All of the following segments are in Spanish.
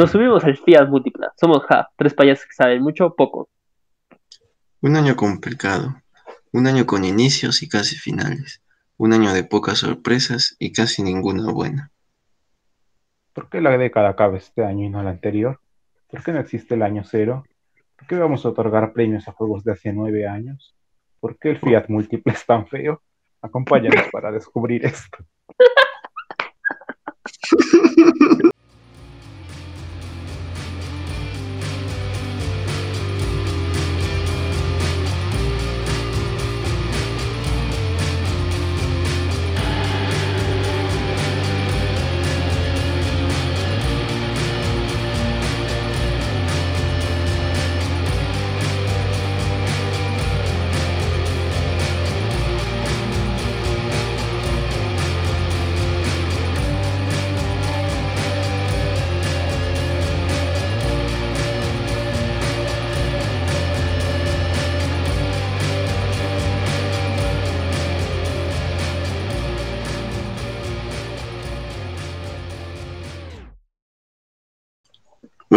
Nos subimos al Fiat Múltipla. Somos ja, tres payasos que saben mucho o poco. Un año complicado, un año con inicios y casi finales, un año de pocas sorpresas y casi ninguna buena. ¿Por qué la década acaba este año y no la anterior? ¿Por qué no existe el año cero? ¿Por qué vamos a otorgar premios a juegos de hace nueve años? ¿Por qué el Fiat Múltiple es tan feo? Acompáñanos para descubrir esto.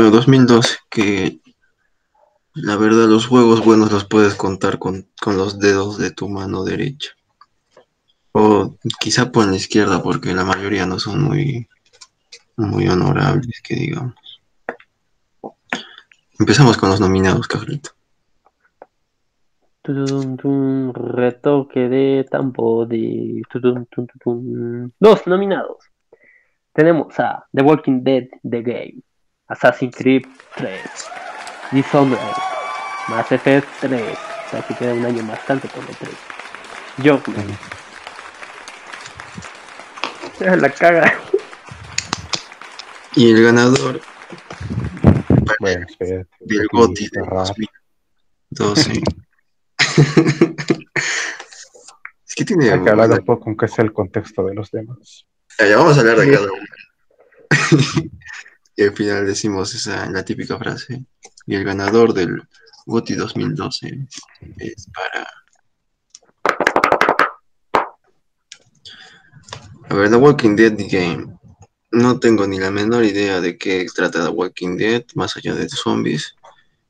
Bueno, 2012, que la verdad los juegos buenos los puedes contar con, con los dedos de tu mano derecha. O quizá por la izquierda, porque la mayoría no son muy, muy honorables, que digamos. Empezamos con los nominados, Carlito. Retoque de tampo de. Dos nominados. Tenemos a The Walking Dead The Game, Assassin's Creed 3, Dishonored, Mass Effect 3. O sea que queda un año bastante por el 3. Yo. La caga. Y el ganador Bueno, espérate. del está de raro. 2012. es que tiene. Hay que hablar un poco aunque sea el contexto de los demás. Ya, ya vamos a hablar de cada uno. y al final decimos esa, la típica frase. Y el ganador del GOTY 2012 es para. A ver, The Walking Dead The Game. No tengo ni la menor idea de qué trata The Walking Dead, más allá de zombies.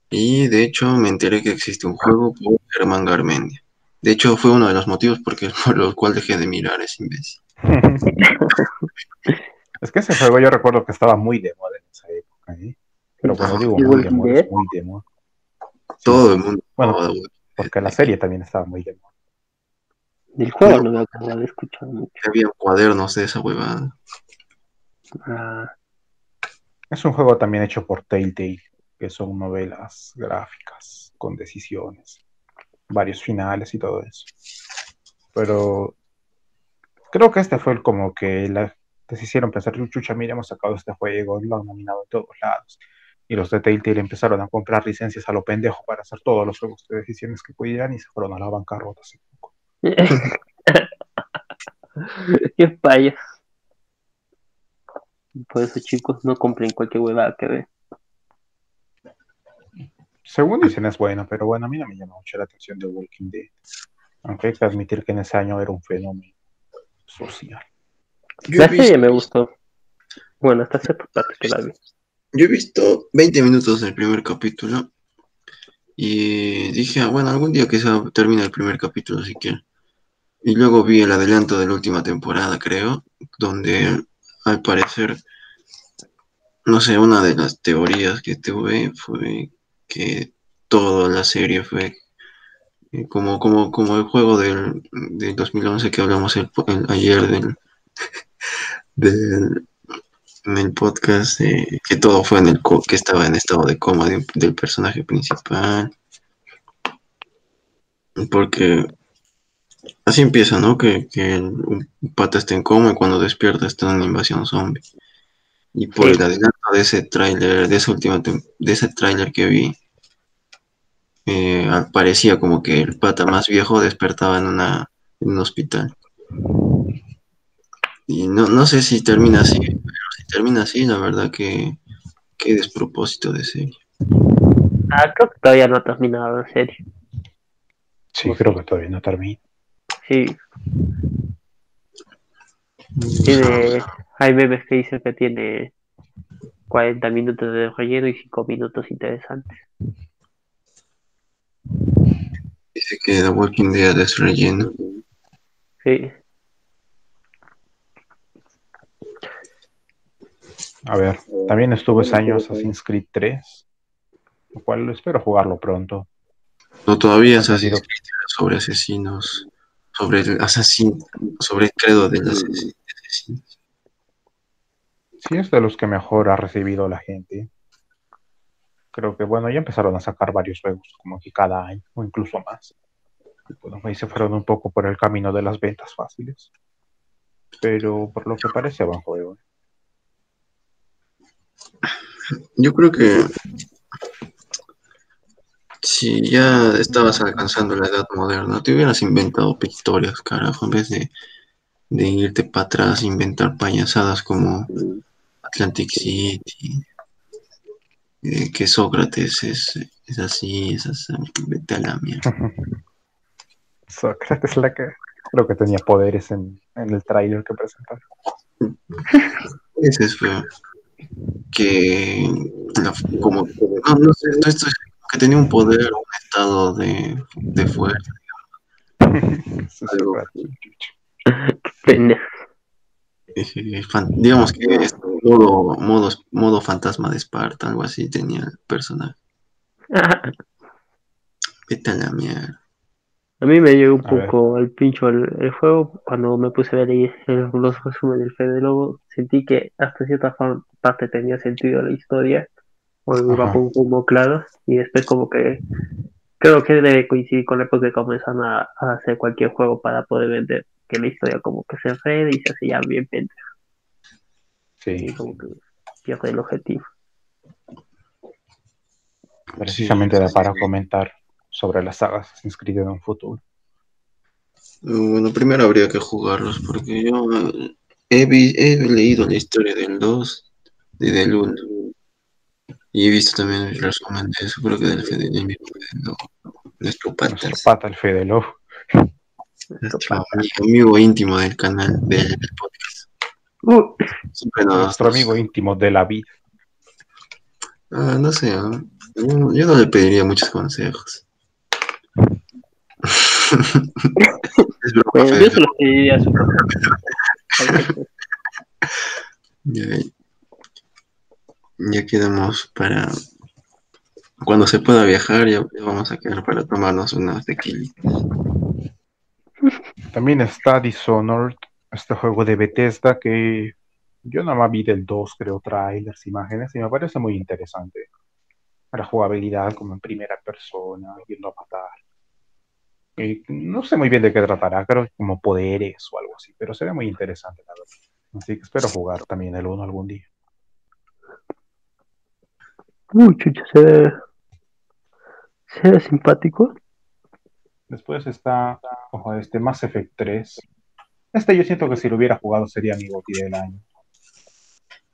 Y de hecho me enteré que existe un juego por Germán Garmendia. De hecho fue uno de los motivos por los cuales dejé de mirar ese imbécil. es que ese juego yo recuerdo que estaba muy de moda en esa época. ¿eh? Pero cuando digo ¿Y muy de moda, es muy de moda. Todo el mundo. Bueno, Porque la serie también estaba muy de moda. Del juego no me acuerdo de escuchar mucho. Había cuadernos de esa huevada. Ah, Es un juego también hecho por Telltale, que son novelas gráficas con decisiones, varios finales y todo eso. Pero creo que este fue el como que la, hicieron pensar, chucha, mira, hemos sacado este juego, lo han nominado en todos lados. Y los de Telltale empezaron a comprar licencias a lo pendejo para hacer todos los juegos de decisiones que pudieran y se fueron a la bancarrota hace poco. Qué. Por eso, chicos, no compren cualquier huevada que ve. Según dicen es bueno, pero bueno, a mí no me llama mucho la atención de Walking Dead. Aunque hay que admitir que en ese año era un fenómeno social. Yo La serie me gustó. Bueno, hasta cierta parte que la vi. yo he visto 20 minutos del primer capítulo y dije, ah, bueno, algún día que se termine el primer capítulo siquiera. Y luego vi el adelanto de la última temporada, creo, donde al parecer, no sé, una de las teorías que tuve fue que toda la serie fue eh, como, como, como el juego del, del 2011 que hablamos el, el- ayer del, del, en el podcast, eh, que todo fue en el co- que estaba en estado de coma de- del personaje principal. Porque así empieza, ¿no? Que, que el- un pata está en coma y cuando despierta está en una invasión zombie. Y por Sí. el adelanto de ese tráiler, de esa última tem- de ese tráiler que vi, eh, parecía como que el pata más viejo despertaba en una en un hospital. Y no, no sé si termina así, pero si termina así, la verdad que qué despropósito de serie. Ah, creo que todavía no ha terminado la serie. Sí, creo que todavía no termina. Sí, tiene. Hay memes que dicen que tiene 40 minutos de relleno y 5 minutos interesantes. Dice que The Walking Dead es relleno. Sí. A ver, también estuvo ese año Assassin's Creed 3, lo cual espero jugarlo pronto. No, todavía se ha salido. sido sobre asesinos, sobre el asesino, sobre el credo del asesino. Sí, es de los que mejor ha recibido la gente. Creo que, bueno, ya empezaron a sacar varios juegos, como que cada año, o incluso más. Bueno, ahí se fueron un poco por el camino de las ventas fáciles. Pero por lo que parece, buen juego. Yo creo que si ya estabas alcanzando la edad moderna, te hubieras inventado historias, carajo, en vez de, de irte para atrás e inventar payasadas como Atlantic City, eh, que Sócrates es, es así, es así, vete a la mierda. Sócrates la que creo que tenía poderes en, en el tráiler que presentaron. Ese es feo. Que la- como no, no sé, esto, esto es que tenía un poder, un estado de, de fuerza. Algo. Eh, fan- digamos que es modo, modo, modo fantasma de Esparta, algo así tenía el personaje. Vete a la mierda. A mí me llegó un A ver. poco al pincho el, el juego cuando me puse a ver ahí el- los resúmenes del Fede Lobo. Sentí que hasta cierta parte tenía sentido la historia, o iba con como claro, y después como que creo que debe coincidir con la época que comenzaron a, a hacer cualquier juego para poder vender, que la historia como que se enreda y se hace ya bien pendeja, y Sí, como que pierde el objetivo. precisamente era para comentar sobre las sagas Assassin's Creed en un futuro. Bueno, primero habría que jugarlos porque yo eh, he, vi- he leído la historia del 2 y del 1 y he visto también el resumen de eso, creo que del Fede, del mismo Fede Lobo, nuestro Nuestro patas, pata, el Fede Lobo. nuestro ami- amigo íntimo del canal del, podcast. Uh, Nuestro amigo íntimo de la vida. Ah, no sé, yo no le pediría muchos consejos. Es broma, bueno, Fede. yo se los pediría a su Ya, ya quedamos para cuando se pueda viajar, ya, ya vamos a quedar para tomarnos unas tequilas. También está Dishonored, este juego de Bethesda que yo nada más vi del 2, creo, trailers, imágenes, y me parece muy interesante. La jugabilidad como en primera persona, yendo a matar. Y no sé muy bien de qué tratará, creo que como poderes o algo así, pero sería muy interesante, la verdad. Así que espero jugar también el 1 algún día. Uy, chucha, se ve, se ve simpático. Después está ojo, este Mass Effect 3. Este yo siento que si lo hubiera jugado sería mi GOTY del año.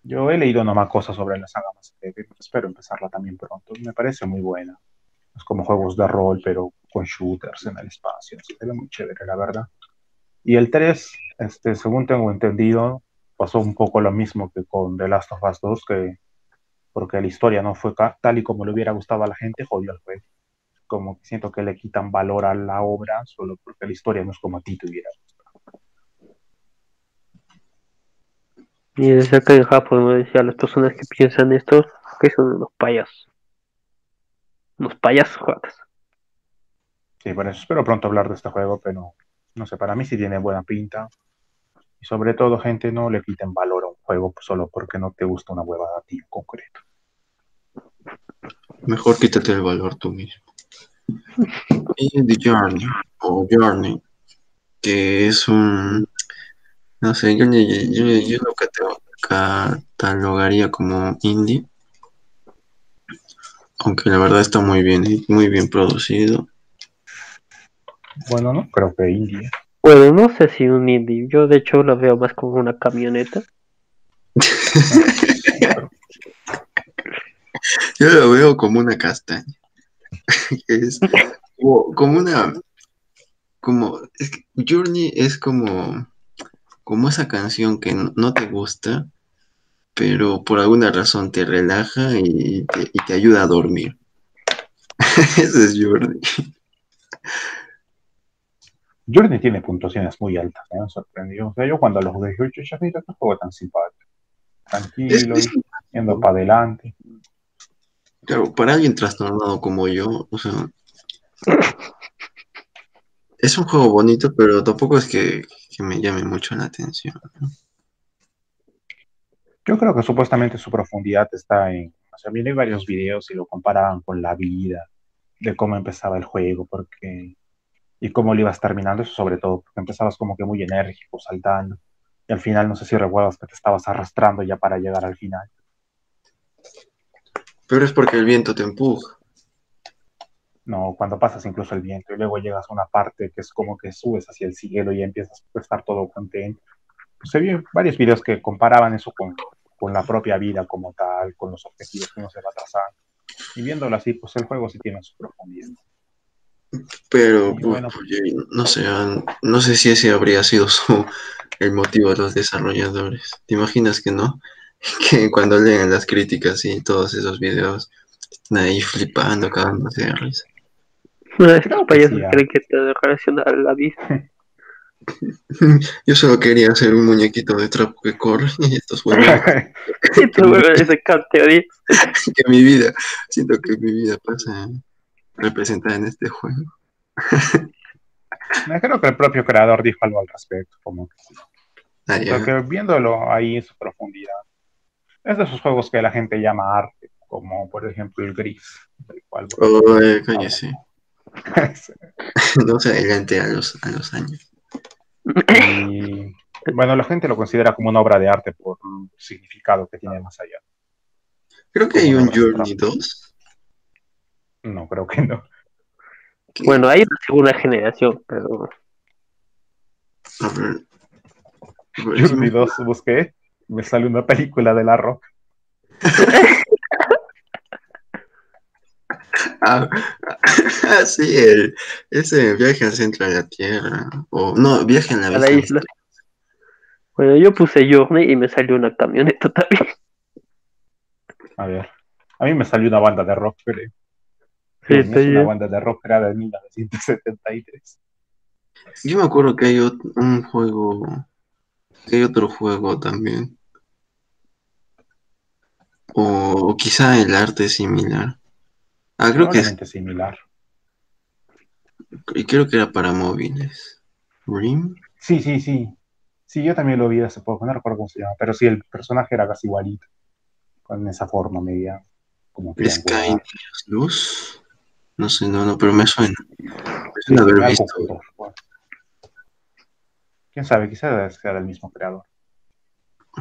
Yo he leído nomás cosas sobre la saga Mass Effect, espero empezarla también pronto. Me parece muy buena. Es como juegos de rol, pero con shooters en el espacio. Ve muy chévere, la verdad. Y el 3, este, según tengo entendido, pasó un poco lo mismo que con The Last of Us 2, que porque la historia no fue tal y como le hubiera gustado a la gente, jodió el juego como que siento que le quitan valor a la obra solo porque la historia no es como a ti te hubiera gustado. Y desde acá en Japón me decía las personas que piensan esto que son unos payasos. Unos payasos jodas. Sí, por eso espero pronto hablar de este juego, pero no sé, para mí sí tiene buena pinta. Y sobre todo, gente, no le quiten valor a un juego solo porque no te gusta una huevada a ti en concreto. Mejor quítate el valor tú mismo. Y Journey, o Journey, que es un. No sé, yo, yo, yo lo catalogaría como indie. Aunque la verdad está muy bien, muy bien producido. Bueno, no creo que Indie. Bueno, no sé si un indie. Yo de hecho lo veo más como una camioneta. Yo lo veo como una castaña. Es como, como una. Como. Es que Journey es como. Como esa canción que no, no te gusta, pero por alguna razón te relaja y te, y te ayuda a dormir. Ese es Jordi. Journey tiene puntuaciones muy altas, ¿eh? me sorprendió. O sea, yo cuando lo jugué, yo, ya mira qué juego tan simpático. Tranquilo, Es- es- yendo para adelante. Claro, para alguien trastornado como yo, o sea, es un juego bonito, pero tampoco es que, que me llame mucho la atención. Yo creo que supuestamente su profundidad está en. O sea, viene varios videos y lo comparaban con la vida, de cómo empezaba el juego, porque. Y cómo lo ibas terminando, eso sobre todo, porque empezabas como que muy enérgico, saltando. Y al final, no sé si recuerdas que te estabas arrastrando ya para llegar al final. Pero es porque el viento te empuja. No, cuando pasas incluso el viento y luego llegas a una parte que es como que subes hacia el cielo y empiezas a estar todo contento. Pues se vio varios videos que comparaban eso con, con la propia vida como tal, con los objetivos que uno se va trazando. Y viéndolo así, pues el juego sí tiene su profundidad. Pero, bueno. pues, oye, no sé, no sé si ese habría sido su, el motivo de los desarrolladores. ¿Te imaginas que no? Que cuando leen las críticas y todos esos videos, están ahí flipando, cagándose de risa. Payasos ah. creen que te relaciona a la vida. Yo solo quería hacer un muñequito de trapo que corre y estos teoría. que mi vida, siento que mi vida pasa representada en este juego. Me creo que el propio creador dijo algo al respecto, como que, Ah, porque viéndolo ahí en su profundidad, es de esos juegos que la gente llama arte, como por ejemplo el gris, el cual Oh, eh, cállese. No se adelante a los, a los años. Y bueno, la gente lo considera como una obra de arte por el significado que tiene más allá. Creo que hay un Journey no. 2. No, creo que no. Bueno, hay una segunda generación, pero A ver. Journey sí, 2 busqué, me sale una película de la rock. Ah, ah, sí, el, ese viaje al centro de la Tierra. O no, viaje en la a la isla. Bueno, yo puse Journey y me salió una camioneta también. A ver, a mí me salió una banda de rock, creo. Sí, es está una banda de rock creada en 1973. Yo me acuerdo que hay ot- un juego. Que hay otro juego también. O, o quizá el arte es similar. Ah, creo que es, similar. y creo que era para móviles. Rim. Sí, sí, sí. Sí, yo también lo vi hace poco, no recuerdo cómo se llama, pero sí, el personaje era casi igualito, con esa forma media, como Sky triangular. Luz. No sé, no, no, pero me suena. Me suena haber visto. Quién sabe, quizás sea del mismo creador.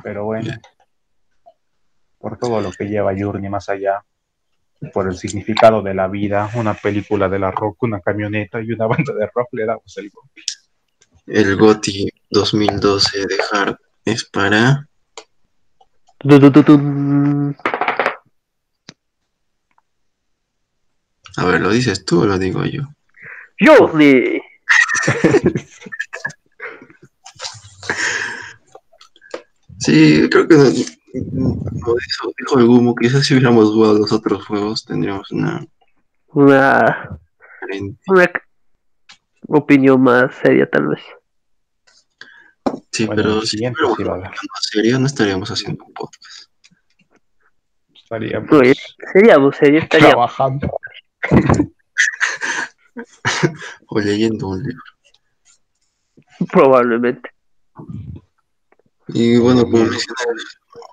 Pero bueno, por todo lo que lleva Journey más allá, por el significado de la vida, una película de la rock, una camioneta y una banda de rock, le damos el gol. El GOTY 2012 de Hard es para. Tu, tu, tu, tum. A ver, ¿lo dices tú o lo digo yo? Journey. Sí, creo que como dijo, dijo el Gumo, quizás si hubiéramos jugado los otros juegos tendríamos una Una, una opinión más seria, tal vez. Sí, Bueno, pero si sí haber. más serio, no estaríamos haciendo un podcast. Estaríamos Oye, seríamos, serio, estaríamos. trabajando. O leyendo un libro. Probablemente. Y bueno, como Bien. mencioné,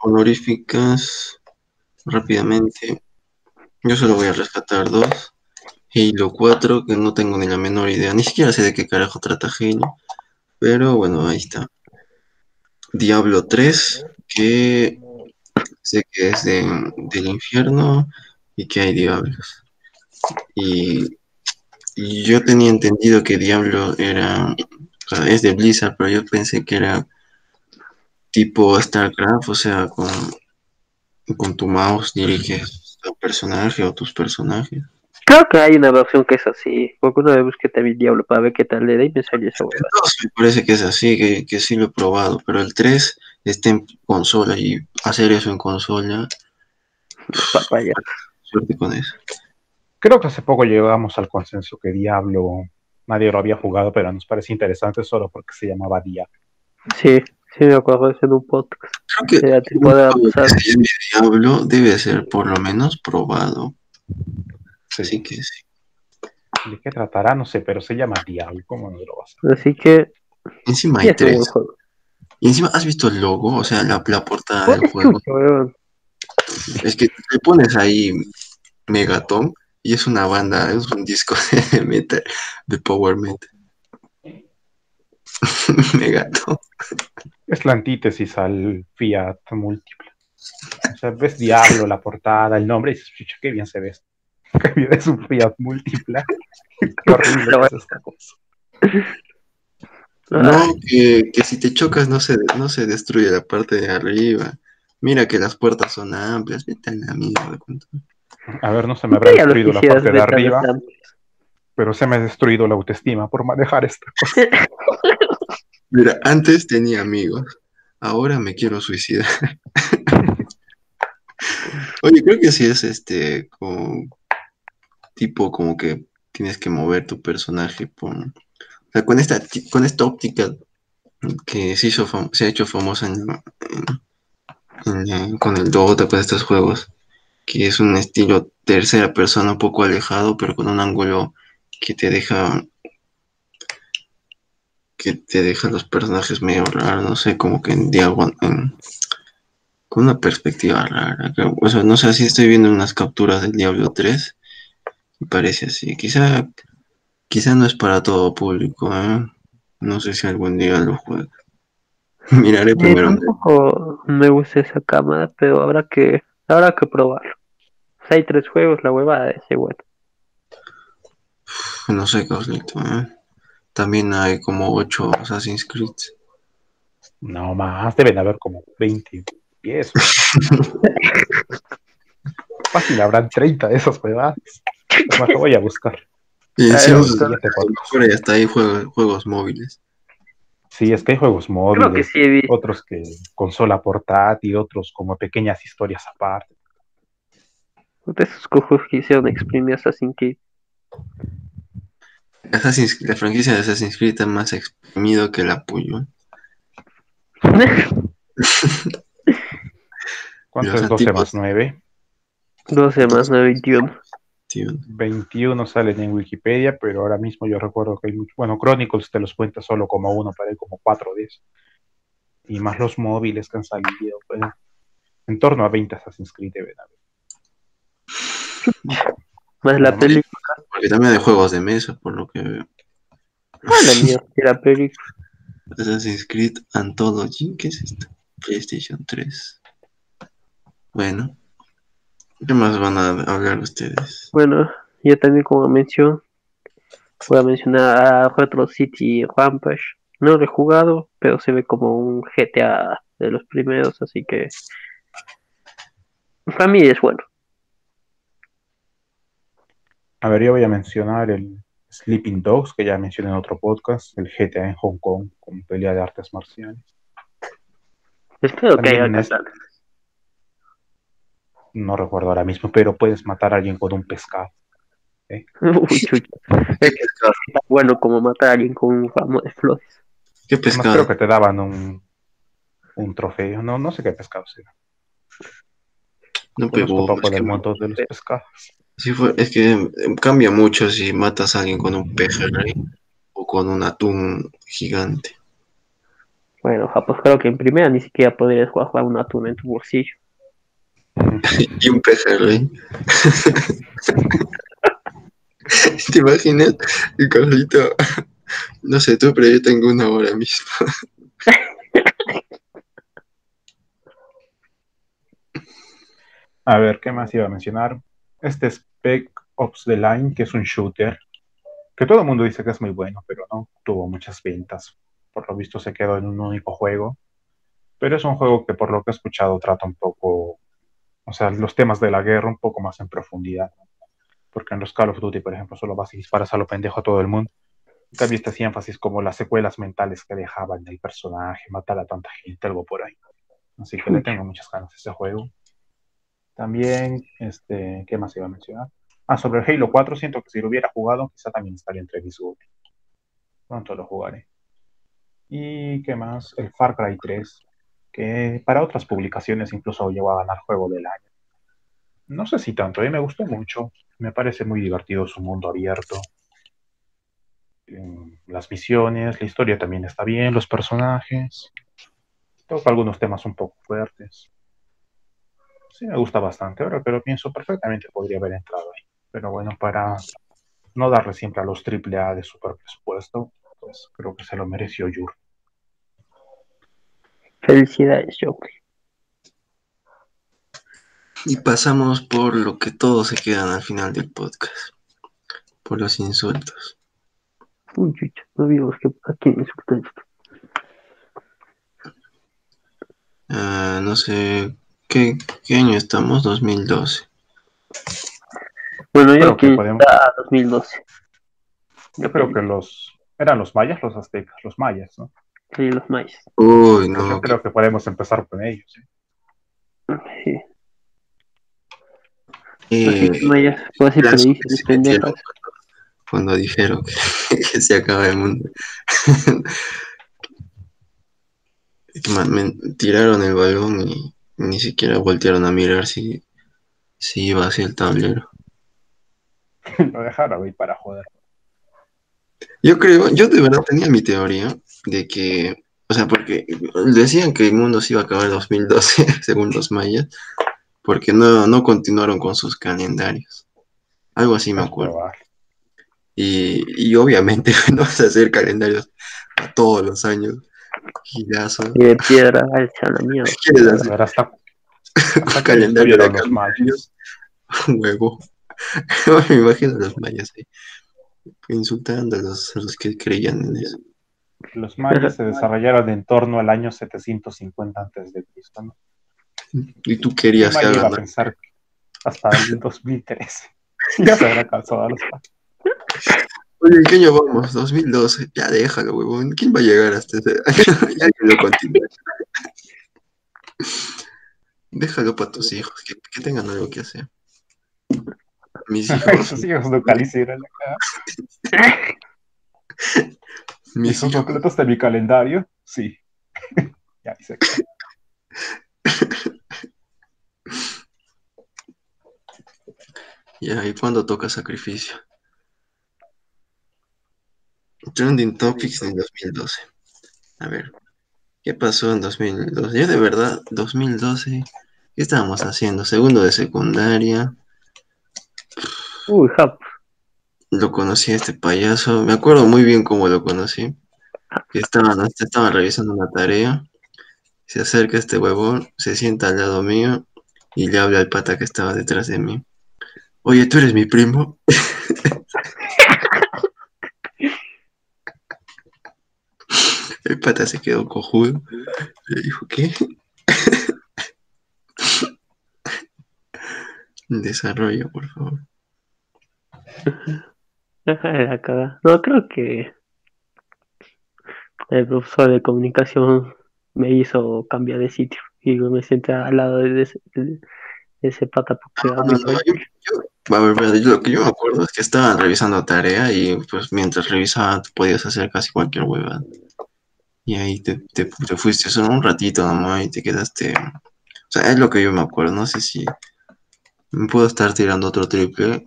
honoríficas, rápidamente. Yo solo voy a rescatar dos. Halo 4, que no tengo ni la menor idea, ni siquiera sé de qué carajo trata Halo. Pero bueno, ahí está. Diablo 3, que sé que es de- del infierno y que hay diablos. Y, y yo tenía entendido que Diablo era, o sea, es de Blizzard, pero yo pensé que era tipo StarCraft, o sea, con, con tu mouse diriges a un personaje o tus personajes. Creo que hay una versión que es así. Porque una vez busqué también Diablo para ver qué tal era y me salió esa huevada. Me parece que es así, que, que sí lo he probado, pero el 3 esté en consola y hacer eso en consola, Papaya. suerte con eso. Creo que hace poco llegamos al consenso que Diablo nadie lo había jugado, pero nos parece interesante solo porque se llamaba Diablo. Sí, sí me acuerdo de un podcast. Creo que que se Diablo debe ser por lo menos probado. Así que sí. ¿De qué tratará? No sé, pero se llama Diablo. ¿Cómo no lo vas a Así que Encima sí hay tres. Y encima, ¿has visto el logo? O sea, la, la portada del juego. chucho. Es que le pones ahí Megaton y es una banda, es un disco de metal, de power metal. Megaton. Es la antítesis al Fiat múltiple. O sea, ves Diablo, la portada, el nombre y dices, "Chucha, qué bien se ve esto. Qué bien es un Fiat múltiple. Qué horrible es esta cosa. Ah, No, que, que si te chocas no se, no se destruye la parte de arriba. Mira que las puertas son amplias. Vete a la mierda. A ver, no se me habrá destruido la parte de arriba, pero se me ha destruido la autoestima por manejar esta cosa. Mira, antes tenía amigos. Ahora me quiero suicidar. Oye, creo que sí es este como tipo como que tienes que mover tu personaje por, o sea, con esta con esta óptica que se hizo se ha hecho famosa en, en- en- con el Dota con estos juegos que es un estilo tercera persona un poco alejado pero con un ángulo que te deja que te deja los personajes medio raros no sé como que en diagonal en- con una perspectiva rara o sea no sé si estoy viendo unas capturas del Diablo 3 y parece así. Quizá quizá no es para todo público ¿eh? no sé si algún día lo juegue. Miraré primero tampoco me gusta esa cámara, pero habrá que, habrá que probarlo. Hay tres juegos, la huevada de ese bueno. no sé Carlito ¿eh? también hay como 8 Assassin's Creed No más, deben haber como 20 pies. Fácil, habrán 30 de esas huevadas. Es más, lo voy a buscar. y encima, eso a está- lo mejor ya está ahí juegos, juegos móviles Sí, es que hay juegos Creo móviles, que sí otros que consola portátil, otros como pequeñas historias aparte. De esos cojos que hicieron exprimir Assassin's Creed. Assassin's- la franquicia de Assassin's Creed está más exprimido que la puyo. ¿Cuánto Los es 12 antiguos. más 9? 12 más 9, 21. Tío. 21 salen en Wikipedia, pero ahora mismo yo recuerdo que hay mucho. Bueno, Chronicles te los cuenta solo como uno, para él como 4 de esos. Y más los móviles que han salido, pues, en torno a 20 Assassin's Creed deben haber. Más la película. Porque también hay juegos de mesa, por lo que veo. Ah, la mía, que la película. Assassin's Creed Anthology, ¿qué es esto? PlayStation 3. Bueno. ¿Qué más van a hablar ustedes? Bueno, yo también como mención, voy a mencionar a Retro City Rampage. No lo he jugado, pero se ve como un GTA de los primeros, así que para mí es bueno. A ver, yo voy a mencionar el Sleeping Dogs, que ya mencioné en otro podcast, el GTA en Hong Kong, con pelea de artes marciales. Espero que También haya es- canales. No recuerdo ahora mismo, pero puedes matar a alguien con un pescado. Uy, que está bueno como matar a alguien con un ramo de flores. ¿Qué Además, pescado? creo que te daban un, un trofeo. No, no sé qué pescado será. No pegó. Es que, del mundo de los pescados. sí fue- es que eh, cambia mucho si matas a alguien con un pejerrey o con un atún gigante. Bueno, ja, pues creo que en primera ni siquiera podrías jugar un atún en tu bolsillo. Y un pejerrey. ¿Te imaginas? El Carlito, no sé tú, pero yo tengo una hora mismo. A ver, ¿qué más iba a mencionar? Este es Spec Ops The Line, que es un shooter, que todo el mundo dice que es muy bueno, pero no tuvo muchas ventas. Por lo visto se quedó en un único juego. Pero es un juego que por lo que he escuchado trata un poco, o sea, los temas de la guerra un poco más en profundidad. Porque en los Call of Duty, por ejemplo, solo vas y disparas a lo pendejo a todo el mundo. En cambio, este énfasis como las secuelas mentales que dejaban el personaje, matar a tanta gente, algo por ahí. Así que le tengo muchas ganas a ese juego. También, este, ¿qué más iba a mencionar? Ah, sobre el Halo 4, siento que si lo hubiera jugado, quizá también estaría entre mis Pronto lo jugaré. ¿Y qué más? El Far Cry 3, que para otras publicaciones incluso llegó a ganar juego del año. No sé si tanto, a mí me gustó mucho. Me parece muy divertido su mundo abierto. Las misiones, la historia también está bien, los personajes. Toca algunos temas un poco fuertes. Sí, me gusta bastante. Ahora que lo pienso, perfectamente podría haber entrado ahí. Pero bueno, para no darle siempre a los AAA de super presupuesto, pues creo que se lo mereció Yur. Felicidades, Joker. Y pasamos por lo que todos se quedan al final del podcast. Por los insultos. Uy, chucha, no vimos que a quién insultó esto. Ah, no sé, ¿qué, ¿qué año estamos? 2012. Bueno, yo Creo que que podemos- está 2012. Yo creo que los. ¿Eran los mayas los aztecas? Los mayas, ¿no? Sí, los mayas. Uy, Pues no. yo creo que podemos empezar con ellos. ¿sí? Sí. eh, Los mayas, puedo decir las- predicciones pendejas. cuando dijeron que, que se acaba el mundo. Me tiraron el balón y ni siquiera voltearon a mirar si, si iba hacia el tablero. lo dejaron ahí para joder. Yo creo, yo de verdad tenía mi teoría de que, o sea, porque decían que el mundo se iba a acabar en 2012, según los mayas, porque no, no continuaron con sus calendarios. Algo así me Es acuerdo. Y, y obviamente no vas a hacer calendarios a todos los años. Gigazo. Y de piedra alza la mierda. ¿Quieres A hacer ver, hasta, hasta calendario de los mayas. Huevo. Me imagino a los mayas ahí, insultando a los, a los que creían en eso. Los mayas se desarrollaron en torno al año 750 antes de Cristo. ¿no? Y tú querías que ¿Quién iba a hagan pensar hasta el 2013? ya se habrá cansado a los Oye, ¿en qué año vamos? 2012. Ya déjalo, huevón. ¿Quién va a llegar hasta ese año? ya que lo continúe. Déjalo para tus hijos, que, que tengan algo que hacer. Mis hijos, Sus hijos hicieron acá. ¿Y mis hijos. completos de mi calendario? Sí. ya dice. Ya, ¿y cuándo toca sacrificio? Trending Topics en 2012. A ver, ¿qué pasó en 2012? Yo de verdad, 2012, ¿qué estábamos haciendo? Segundo de secundaria, Uy, Jap. Lo conocí a este payaso, me acuerdo muy bien cómo lo conocí. Que estaban, estaban revisando una tarea, se acerca este huevón, se sienta al lado mío y le habla al pata que estaba detrás de mí. Oye, ¿tú eres mi primo? El pata se quedó cojudo. Le dijo, ¿qué? Desarrollo, por favor. Deja de la caga. No, creo que el profesor de comunicación me hizo cambiar de sitio y me senté al lado de ese, de ese pata porque No, muy no, yo- yo- a ver, pero yo- lo que yo me acuerdo es que estaban revisando tarea y pues mientras revisaban tú podías hacer casi cualquier huevada. Y ahí te, te, te fuiste solo un ratito nomás y te quedaste. O sea, es lo que yo me acuerdo. No sé si me puedo estar tirando otro triple,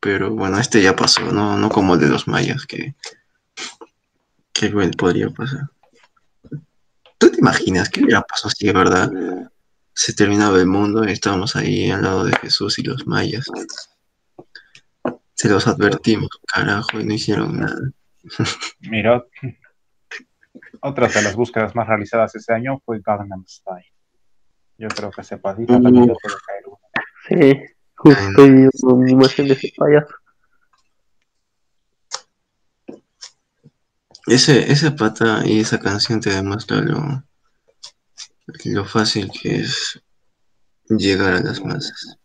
pero bueno, este ya pasó, no, no como el de los mayas que, que bueno, podría pasar. ¿Tú te imaginas qué hubiera pasado si de verdad se terminaba el mundo y estábamos ahí al lado de Jesús y los mayas? Se los advertimos, carajo, y no hicieron nada. Mira, otras de las búsquedas más realizadas ese año fue Gangnam Style. Yo creo que ese patita también le puede caer uno. Sí, justo una animación de ese payaso. Ese, ese pata y esa canción te demuestra lo, lo fácil que es llegar a las masas.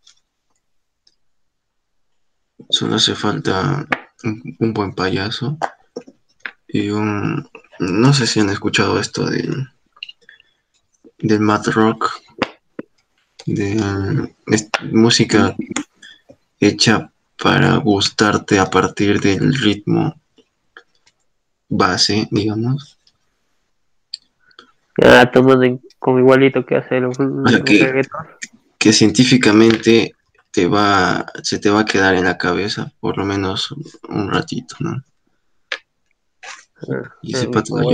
Solo hace falta un, un buen payaso y un... No sé si han escuchado esto del, del mad rock, de es- música hecha para gustarte a partir del ritmo base, digamos. Ah, tomando en- como igualito que hace el, que- reggaetón. que científicamente te va, se te va a quedar en la cabeza por lo menos un ratito, ¿no? Ah, Y ese ah, pato lo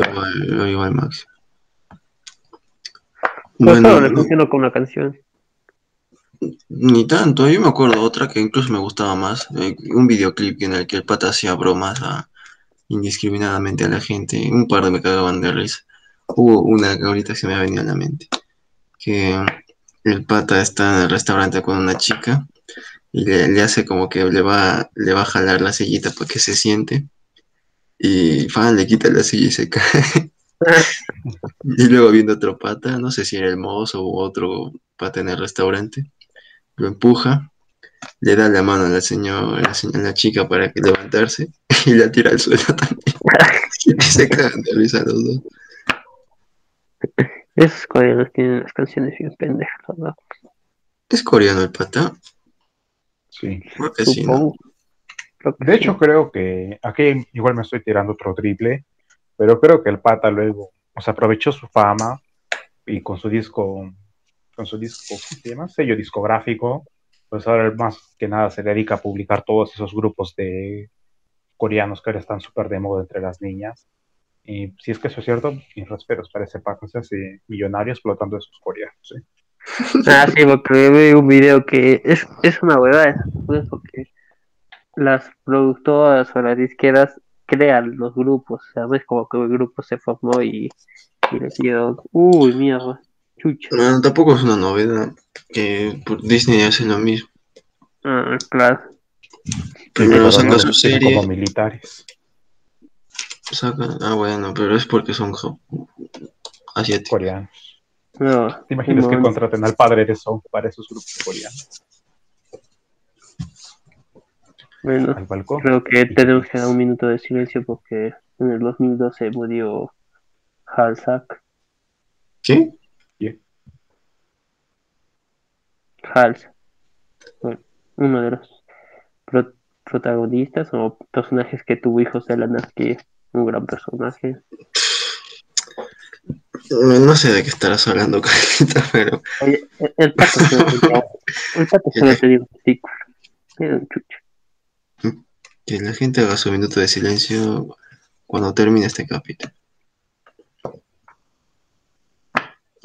llevó, al- máximo. Bueno, todo le funcionó con la canción. Ni tanto, yo me acuerdo otra que incluso me gustaba más, eh, un videoclip en el que el pata hacía bromas a- indiscriminadamente a la gente, un par de me cagaban de risa. Hubo una que ahorita se me ha venido a la mente, que el pata está en el restaurante con una chica y le, le hace como que le va, le va a jalar la sillita para que se siente y fan le quita la silla y se cae. Y luego viendo otro pata, no sé si era el mozo u otro pata en el restaurante, lo empuja, le da la mano a la señora, a la, chica para que levantarse y la tira al suelo también. Y se cagan de risa los dos. Esos coreanos tienen las canciones bien pendejas, ¿verdad? ¿Es coreano el pata? Sí. Creo que sí, ¿no? Supongo. Creo que De sí. hecho, creo que aquí igual me estoy tirando otro triple, pero creo que el pata luego, o sea, aprovechó su fama y con su disco, con su disco, ¿cómo se? Sello discográfico, pues ahora más que nada se dedica a publicar todos esos grupos de coreanos que ahora están súper de moda entre las niñas. Y si es que eso es cierto, mis respetos para ese se hace millonario explotando esos coreanos. ¿eh? Ah, sí, porque vi un video que es, es una huevada pues, porque las productoras o las disqueras crean los grupos, ¿sabes? Como que el grupo se formó y, y le dieron, uy, mierda, chucha. No, tampoco es una novedad que por Disney hace lo mismo. Ah, claro. Primero saca no su serie, como militares. saca, ah bueno, pero es porque son asiáticos. coreanos. No, ¿Te imaginas que contraten al padre de Song para esos grupos coreanos? Bueno, Al balcón. creo que tenemos que dar un minuto de silencio porque en el 2012 murió Halsak. ¿Qué? Hals, uno de los pro- protagonistas o personajes que tuvo hijos de la Nazki, un gran personaje. No sé de qué estarás hablando, Carlita, pero Oye, el, el pato tenía, el pato un testículo. Era un chucho. que la gente haga su minuto de silencio cuando termine este capítulo.